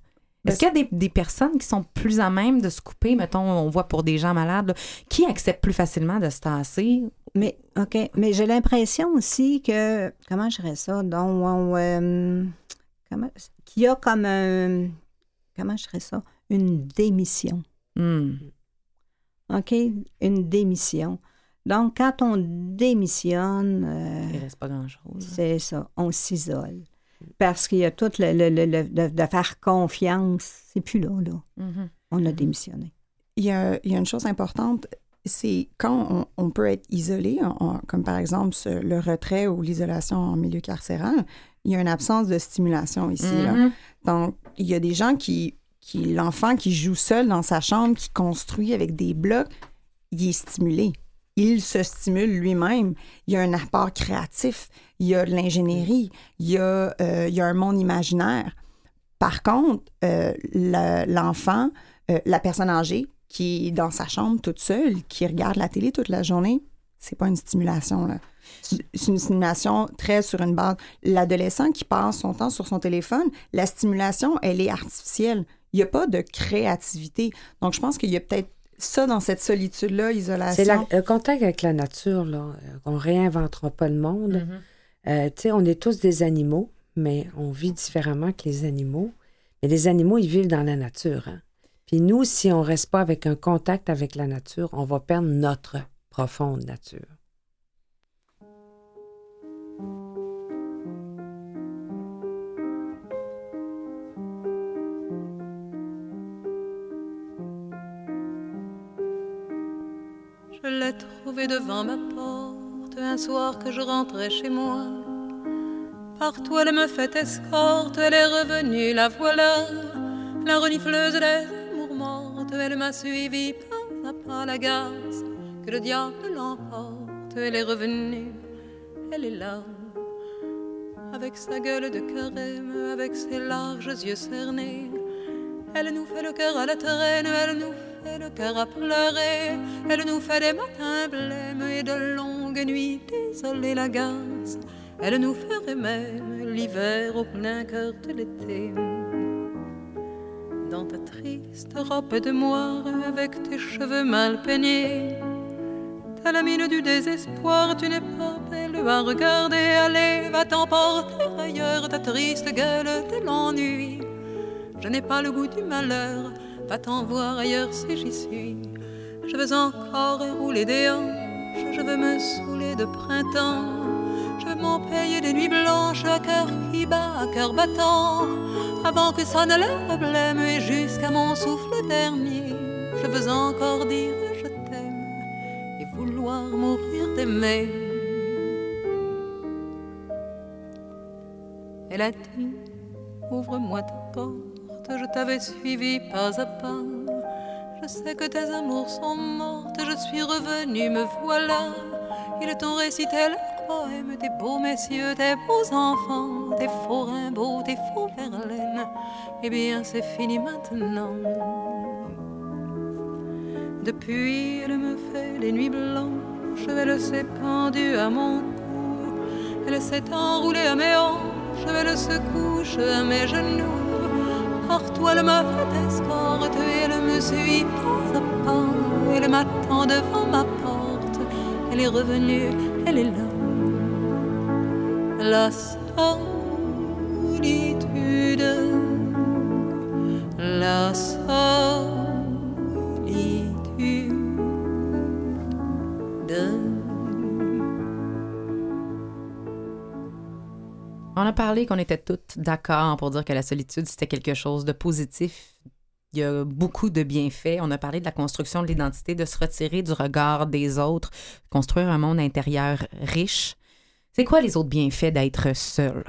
Est-ce qu'il y a des, des personnes qui sont plus à même de se couper, mettons, on voit pour des gens malades, là, qui acceptent plus facilement de se tasser? Mais, OK. Mais j'ai l'impression aussi que. Comment je dirais ça? Donc, on, euh, comment, qu'il y a comme un. Comment je dirais ça? Une démission. Hmm. OK? Une démission. Donc, quand on démissionne, euh, Il reste pas grand-chose. c'est ça, on s'isole. Parce qu'il y a tout le, le- le- le- de, de faire confiance. C'est plus là, là. Mhm. On a démissionné. Il y a, il y a une chose importante, c'est quand on, on peut être isolé, on- comme par exemple ce- le retrait ou l'isolation en milieu carcéral, il y a une absence de stimulation ici. là. Mhm. Donc, il y a des gens qui, l'enfant qui joue seul dans sa chambre, qui construit avec des blocs, il est stimulé. Il se stimule lui-même. Il y a un apport créatif, il y a de l'ingénierie, il, y a, euh, il y a un monde imaginaire. Par contre, euh, le- l'enfant, euh, la personne âgée, qui est dans sa chambre toute seule, qui regarde la télé toute la journée, c'est pas une stimulation, là. C'est une stimulation très sur une base. L'adolescent qui passe son temps sur son téléphone, la stimulation, elle est artificielle. Il n'y a pas de créativité. Donc, je pense qu'il y a peut-être ça dans cette solitude-là, isolation. C'est le contact avec la nature, là. Euh, On réinventera pas le monde. Euh, tu sais, on est tous des animaux, mais on vit différemment que les animaux. Mais les animaux, ils vivent dans la nature. hein. Puis nous, si on reste pas avec un contact avec la nature, on va perdre notre profonde nature. Devant ma porte un soir que je rentrais chez moi. Partout elle me fait escorte, elle est revenue, la voilà. La renifleuse amours mortes, elle m'a suivi pas à pas la gaze. Que le diable l'emporte, elle est revenue, elle est là. Avec sa gueule de carême, avec ses larges yeux cernés. Elle nous fait le cœur à la traîne, elle nous fait le cœur à pleurer. Elle nous fait des matins blêmes et de longues nuits désolées la gaze. Elle nous ferait même l'hiver au plein cœur de l'été. Dans ta triste robe de moire, avec tes cheveux mal peignés, T'as la mine du désespoir, tu n'es pas belle à regarder. Allez, va t'emporter ailleurs, ta triste gueule de l'ennui. Je n'ai pas le goût du malheur, va t'en voir ailleurs si j'y suis. Je veux encore rouler des hanches, je veux me saouler de printemps. Je veux m'en payer des nuits blanches, à cœur qui bat, à cœur battant. Avant que sonne le blême et jusqu'à mon souffle dernier, je veux encore dire je t'aime et vouloir mourir d'aimer. Elle a dit, ouvre-moi ta porte, je t'avais suivi pas à pas. Je sais que tes amours sont mortes, je suis revenue, me voilà. Ils t'ont récité le poème des beaux messieurs, des beaux enfants, des faux rimbaud, des faux verlaines. Eh bien, c'est fini maintenant. Depuis, elle me fait les nuits blanches, elle s'est pendue à mon cou, elle s'est enroulée à mes hanches, elle se couche à mes genoux. Partout, elle m'a fait escorte elle me suit pas à pas, elle m'attend devant ma porte, elle est revenue, elle est là. La solitude, la solitude. On a parlé qu'on était toutes d'accord pour dire que la solitude, c'était quelque chose de positif. Il y a beaucoup de bienfaits. On a parlé de la construction de l'identité, de se retirer du regard des autres, construire un monde intérieur riche. C'est quoi les autres bienfaits d'être seul?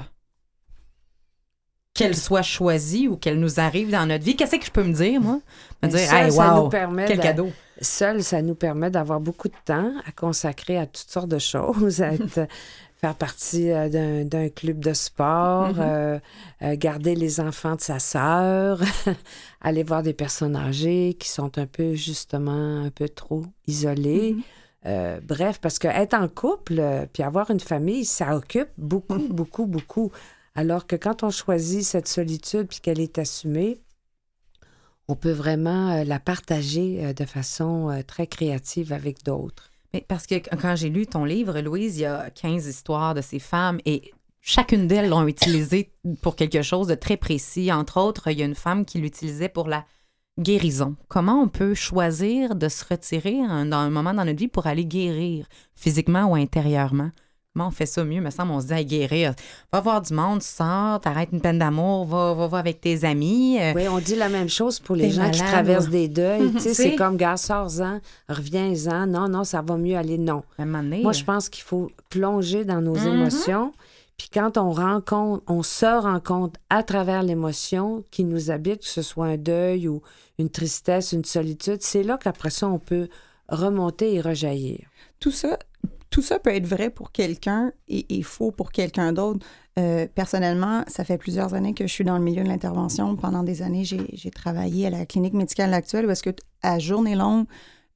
Qu'elle soit choisie ou qu'elle nous arrive dans notre vie, qu'est-ce que je peux me dire, moi? Me dire, hey, ça wow, nous permet quel de- cadeau. Seul, ça nous permet d'avoir beaucoup de temps à consacrer à toutes sortes de choses, à être- faire partie euh, d'un- club de sport, euh, euh, garder les enfants de sa sœur, aller voir des personnes âgées qui sont un peu, justement, un peu trop isolées. Euh, bref, parce que être en couple, euh, puis avoir une famille, ça occupe beaucoup, beaucoup, beaucoup. Alors que quand on choisit cette solitude, puis qu'elle est assumée, on peut vraiment euh, la partager de façon très créative avec d'autres. Mais parce que quand j'ai lu ton livre, Louise, il y a 15 histoires de ces femmes et chacune d'elles l'ont utilisé pour quelque chose de très précis. Entre autres, il y a une femme qui l'utilisait pour la guérison. Comment on peut choisir de se retirer dans un moment dans notre vie pour aller guérir physiquement ou intérieurement? Comment on fait ça mieux? Me semble, on se dit, à guérir. Va voir du monde, sors, t'arrêtes une peine d'amour, va, va, va avec tes amis. euh, Oui, on dit la même chose pour les gens qui traversent des deuils. C'est comme, gars, sors-en, reviens-en. Non, non, ça va mieux aller. Non. à un moment donné, Moi, je pense qu'il faut plonger dans nos Mhm. émotions. Puis quand on rencontre, on se rend compte à travers l'émotion qui nous habite, que ce soit un deuil ou une tristesse, une solitude, c'est là qu'après ça, on peut remonter et rejaillir. Tout ça, tout ça peut être vrai pour quelqu'un et, faux pour quelqu'un d'autre. Euh, personnellement, ça fait plusieurs années que je suis dans le milieu de l'intervention. Pendant des années, j'ai travaillé à la clinique médicale actuelle est-ce que, à journée longue,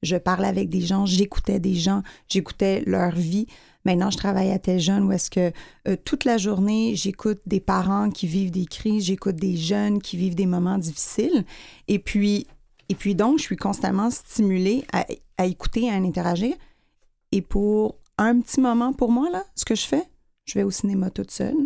je parlais avec des gens, j'écoutais des gens, j'écoutais leur vie. Maintenant, je travaille à tel jeune où est-ce que euh, toute la journée, j'écoute des parents qui vivent des crises, j'écoute des jeunes qui vivent des moments difficiles. Et puis, et puis donc, je suis constamment stimulée à, à écouter, à interagir. Et pour un petit moment pour moi, là, ce que je fais, je vais au cinéma toute seule.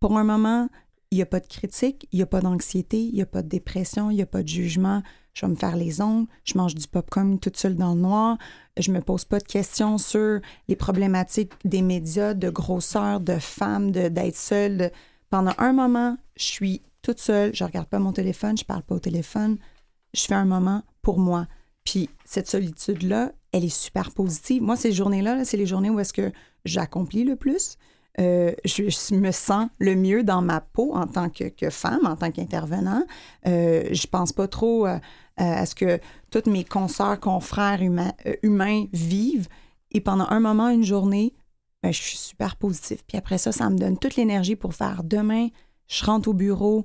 Pour un moment, il n'y a pas de critique, il n'y a pas d'anxiété, il n'y a pas de dépression, il n'y a pas de jugement. Je vais me faire les ongles, je mange du popcorn toute seule dans le noir, je me pose pas de questions sur les problématiques des médias, de grosseur, de femme, de- d'être seule. Pendant un moment, je suis toute seule, je regarde pas mon téléphone, je parle pas au téléphone, je fais un moment pour moi. Puis cette solitude-là, elle est super positive. Moi, ces journées-là, là, c'est les journées où est-ce que j'accomplis le plus. Euh, je, me sens le mieux dans ma peau en tant que, femme, en tant qu'intervenant. Euh, je pense pas trop euh, à ce que tous mes consoeurs, confrères euh, humains vivent. Et pendant un moment, une journée, ben, je suis super positive. Puis après ça, ça me donne toute l'énergie pour faire demain. Je rentre au bureau,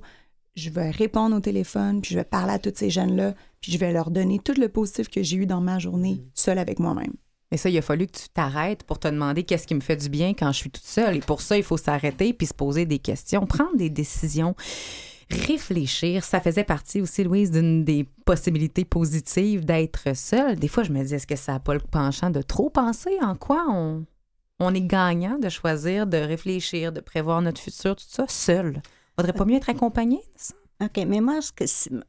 je vais répondre au téléphone, puis je vais parler à tous ces jeunes-là, puis je vais leur donner tout le positif que j'ai eu dans ma journée, seule avec moi-même. Mais ça, il a fallu que tu t'arrêtes pour te demander qu'est-ce qui me fait du bien quand je suis toute seule. Et pour ça, il faut s'arrêter puis se poser des questions, prendre des décisions, réfléchir. Ça faisait partie aussi, Louise, d'une des possibilités positives d'être seule. Des fois, je me dis, est-ce que ça n'a pas le penchant de trop penser? En quoi on, on est gagnant de choisir, de réfléchir, de prévoir notre futur, tout ça, seul? Faudrait pas mieux être accompagné de ça? OK, mais moi, ce que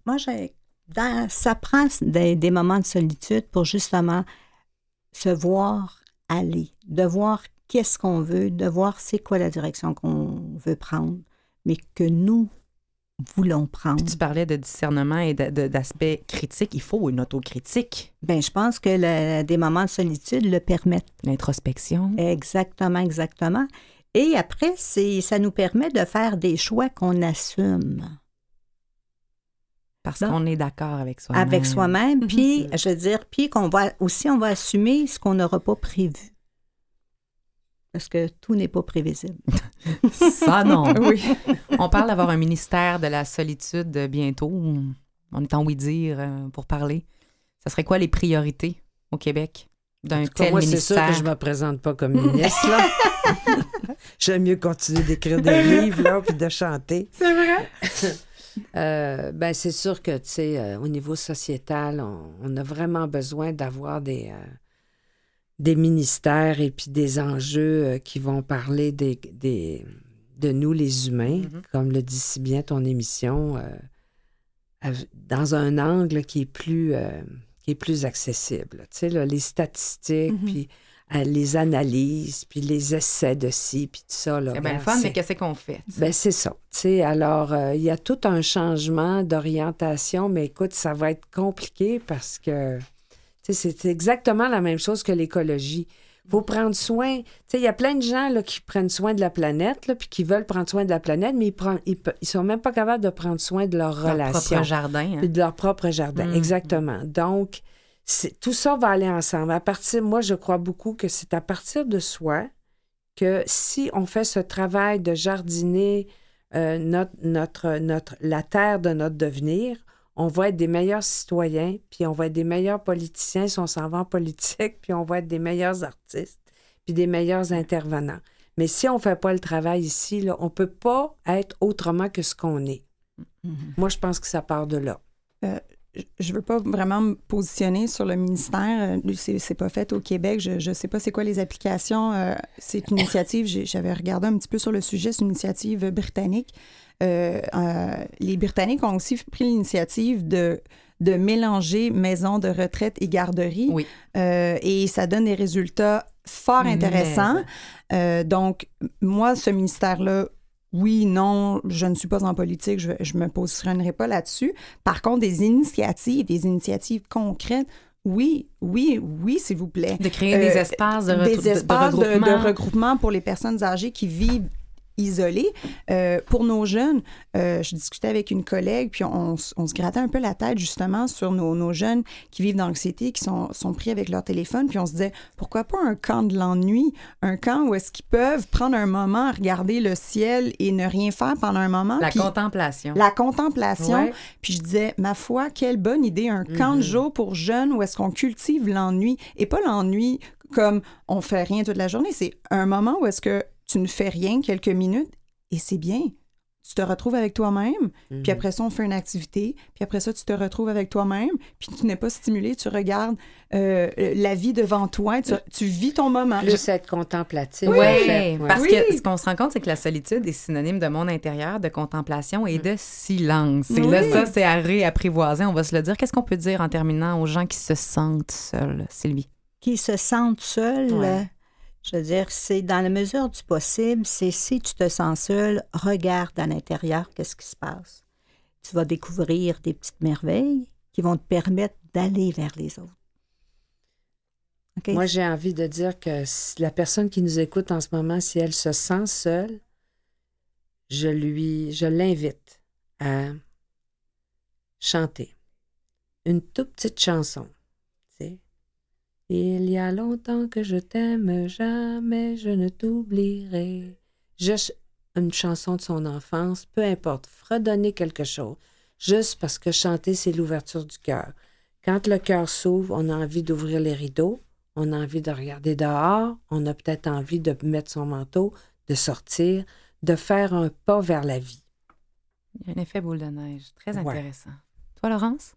moi j'ai, dans- ça prend des, des moments de solitude pour justement se voir aller, de voir qu'est-ce qu'on veut, de voir c'est quoi la direction qu'on veut prendre, mais que nous voulons prendre. Puis tu parlais de discernement et d'aspect critique. Il faut une autocritique, Ben, je pense que le- des moments de solitude le permettent. l'introspection. Exactement, exactement. Et après, ça nous permet de faire des choix qu'on assume. Parce qu'on est d'accord avec soi-même. avec soi-même, puis je veux dire, puis qu'on va aussi on va assumer ce qu'on n'aura pas prévu. Parce que tout n'est pas prévisible. Ça, non. Oui. On parle d'avoir un ministère de la solitude bientôt. On est en oui-dire euh, pour parler. Ça serait quoi les priorités au Québec d'un tel moi, c'est sûr que je me présente pas comme ministre, là. J'aime mieux continuer d'écrire des livres, là, puis de chanter. C'est vrai? Euh, ben, c'est sûr que, tu sais, euh, au niveau sociétal, on, on a vraiment besoin d'avoir des, euh, des ministères et puis des enjeux qui vont parler des, des- de nous, les humains, Mhm. comme le dit si bien ton émission, dans un angle qui est plus, qui est plus accessible. Tu sais, les statistiques, Mhm. puis les analyses, puis les essais de ci, puis tout ça. Là, C'est bien le fun, mais c'est- qu'est-ce qu'on fait? ben, c'est ça. Alors, euh, il y a tout un changement d'orientation, mais écoute, ça va être compliqué parce que, c'est exactement la même chose que l'écologie. Il faut prendre soin. Il y a plein de gens là, qui prennent soin de la planète, là, puis qui veulent prendre soin de la planète, mais ils, prennent, ils, pe- ils sont même pas capables de prendre soin de leur Leur relation. propre jardin. hein. De leur propre jardin, Mm. exactement. Donc, tout ça va aller ensemble. À partir, moi, je crois beaucoup que c'est à partir de soi que si on fait ce travail de jardiner euh, notre, notre, notre, la terre de notre devenir, on va être des meilleurs citoyens, puis on va être des meilleurs politiciens si on s'en va en politique, puis on va être des meilleurs artistes, puis des meilleurs intervenants. Mais si on ne fait pas le travail ici, là, on ne peut pas être autrement que ce qu'on est. Moi, je pense que ça part de là. Je veux pas vraiment me positionner sur le ministère. Euh, C'est pas fait au Québec. Je, je sais pas c'est quoi les applications. Euh, c'est une initiative, j'avais regardé un petit peu sur le sujet, c'est une initiative britannique. Euh, euh, les Britanniques ont aussi pris l'initiative de, de mélanger maison de retraite et garderie. Oui. Et ça donne des résultats fort intéressants. Donc, moi, ce ministère-là, oui, non, je ne suis pas en politique, je ne me positionnerai pas là-dessus. Par contre, des initiatives, des initiatives concrètes, oui, oui, oui, s'il vous plaît. De créer des Euh, espaces de, des retr- de- de espaces de, regroupement pour les personnes âgées qui vivent isolé. Euh, pour nos jeunes, euh, je discutais avec une collègue, puis on, se grattait un peu la tête justement sur nos, nos jeunes qui vivent d'anxiété, qui sont, sont pris avec leur téléphone, puis on se disait, pourquoi pas un camp de l'ennui, un camp où est-ce qu'ils peuvent prendre un moment à regarder le ciel et ne rien faire pendant un moment. La puis contemplation. la contemplation. Ouais. Puis je disais, ma foi, quelle bonne idée, un camp de jour pour jeunes où est-ce qu'on cultive l'ennui. Et pas l'ennui comme on fait rien toute la journée, c'est un moment où est-ce que tu ne fais rien quelques minutes et c'est bien. Tu te retrouves avec toi-même, puis après ça, on fait une activité, puis après ça, tu te retrouves avec toi-même, puis tu n'es pas stimulé, tu regardes euh, la vie devant toi, tu, tu vis ton moment. Plus être contemplatif. Oui, en fait. Ouais. parce Oui. que ce qu'on se rend compte, c'est que la solitude est synonyme de monde intérieur, de contemplation et de silence. Et là, ça, c'est à réapprivoiser, on va se le dire. Qu'est-ce qu'on peut dire en terminant aux gens qui se sentent seuls, Sylvie? qui se sentent seuls, Ouais. Je veux dire, c'est dans la mesure du possible, c'est si tu te sens seul, regarde à l'intérieur qu'est-ce qui se passe. Tu vas découvrir des petites merveilles qui vont te permettre d'aller vers les autres. Moi, j'ai envie de dire que la personne qui nous écoute en ce moment, si elle se sent seule, je lui, je l'invite à chanter une toute petite chanson. Il y a longtemps que je t'aime, jamais je ne t'oublierai. Je- une chanson de son enfance, peu importe, fredonner quelque chose, juste parce que chanter, c'est l'ouverture du cœur. Quand le cœur s'ouvre, on a envie d'ouvrir les rideaux, on a envie de regarder dehors, on a peut-être envie de mettre son manteau, de sortir, de faire un pas vers la vie. Il y a un effet boule de neige. Très Ouais. intéressant. Toi, Laurence?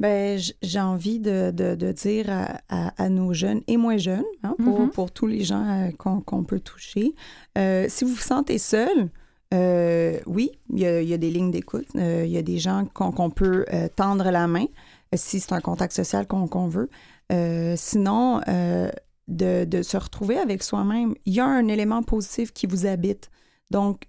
Ben, j'ai envie de, de- de dire à, à- à nos jeunes et moins jeunes, hein, pour, Mhm. pour tous les gens euh, qu'on qu'on peut toucher, euh, si vous vous sentez seul, euh, oui, il y, a, il y a des lignes d'écoute, il y a des gens qu'on qu'on peut tendre la main si c'est un contact social qu'on qu'on veut. Sinon, de, de se retrouver avec soi-même, il y a un élément positif qui vous habite. Donc,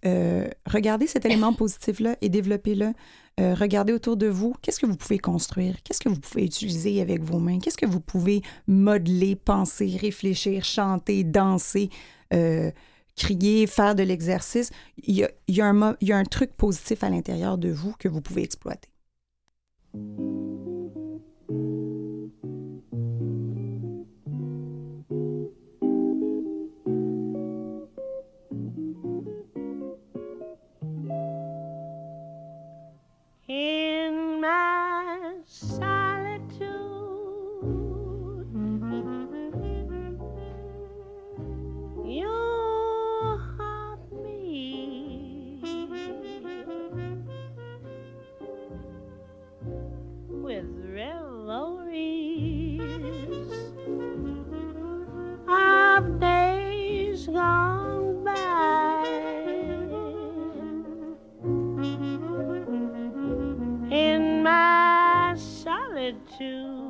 regardez cet élément positif-là et développez-le. Euh, regardez autour de vous. Qu'est-ce que vous pouvez construire? Qu'est-ce que vous pouvez utiliser avec vos mains? Qu'est-ce que vous pouvez modeler, penser, réfléchir, chanter, danser, euh, crier, faire de l'exercice? Il y a, un truc positif à l'intérieur de vous que vous pouvez exploiter. In my solitude. Solitude.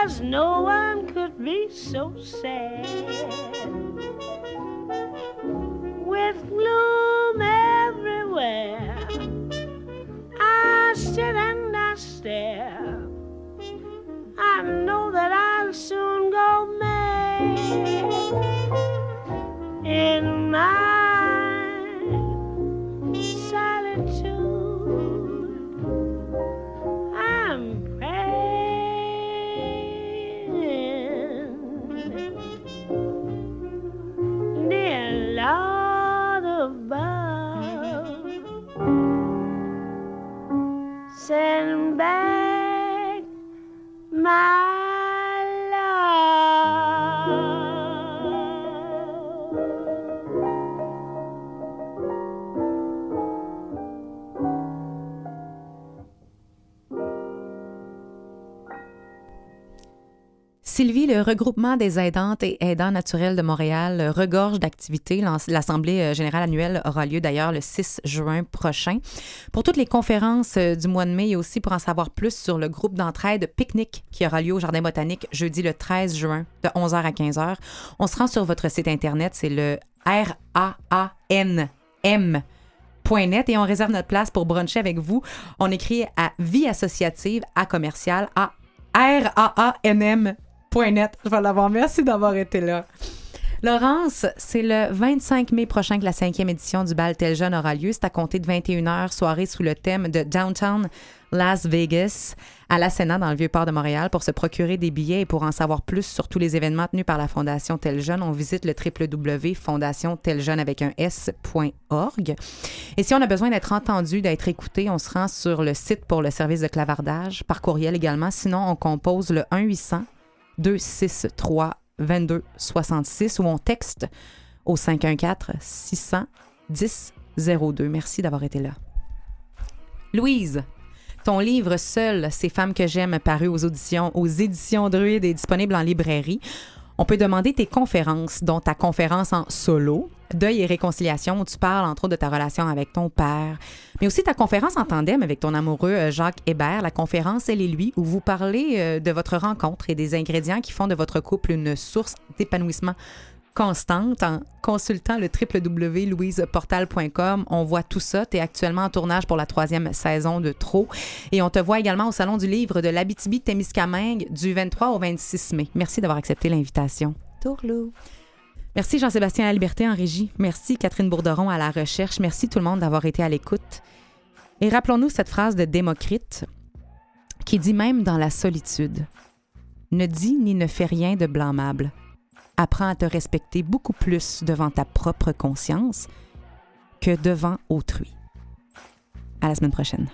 There's no one could be so sad. With gloom Sylvie, le regroupement des aidantes et aidants naturels de Montréal euh, regorge d'activités. L'As- L'Assemblée euh, générale annuelle aura lieu d'ailleurs le 6 juin prochain. Pour toutes les conférences euh, du mois de mai et aussi pour en savoir plus sur le groupe d'entraide Pique-Nique qui aura lieu au Jardin botanique jeudi le 13 juin de 11h à 15h, on se rend sur votre site Internet, c'est le R-A-A-N-M et on réserve notre place pour bruncher avec vous. On écrit à vie associative à commercial à R-A-A-N-M .net. Je vais l'avoir. Merci d'avoir été là. Laurence, c'est le 25 mai prochain que la cinquième édition du bal Tel Jeune aura lieu. C'est à compter de 21h, soirée sous le thème de Downtown Las Vegas à la Sénat dans le Vieux-Port de Montréal. Pour se procurer des billets et pour en savoir plus sur tous les événements tenus par la Fondation Tel Jeune, on visite le www.fondationteljeune avec un s.org. Et si on a besoin d'être entendu, d'être écouté, on se rend sur le site pour le service de clavardage, par courriel également. Sinon, on compose le 1-800 263 22 66 ou on texte au 514 610 02. Merci d'avoir été là. Louise, ton livre Seul, Ces femmes que j'aime, paru aux auditions, aux éditions Druide est disponible en librairie. On peut demander tes conférences, dont ta conférence en solo, Deuil et réconciliation, où tu parles entre autres de ta relation avec ton père, mais aussi ta conférence en tandem avec ton amoureux euh, Jacques Hébert, la conférence Elle et lui, où vous parlez euh, de votre rencontre et des ingrédients qui font de votre couple une source d'épanouissement constante en consultant le www.louiseportal.com. On voit tout ça. Tu es actuellement en tournage pour la troisième saison de Trop. Et on te voit également au Salon du livre de l'Abitibi-Témiscamingue du 23 au 26 mai. Merci d'avoir accepté l'invitation. Tourlou. Merci Jean-Sébastien La Liberté en régie. Merci Catherine Bourderon à la recherche. Merci tout le monde d'avoir été à l'écoute. Et rappelons-nous cette phrase de Démocrite qui dit même dans la solitude Ne dis ni ne fais rien de blâmable. Apprends à te respecter beaucoup plus devant ta propre conscience que devant autrui. À la semaine prochaine.